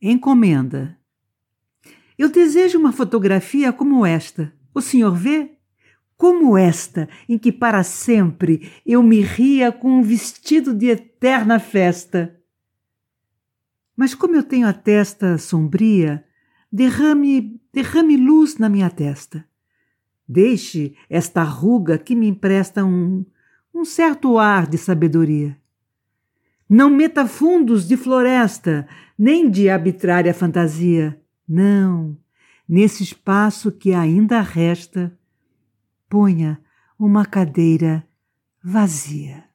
Encomenda. Eu desejo uma fotografia como esta. O senhor vê? Como esta, em que para sempre eu me ria com um vestido de eterna festa. Mas como eu tenho a testa sombria, derrame, derrame luz na minha testa. Deixe esta ruga que me empresta um, um certo ar de sabedoria. Não meta fundos de floresta, nem de arbitrária fantasia. Não, nesse espaço que ainda resta, ponha uma cadeira vazia.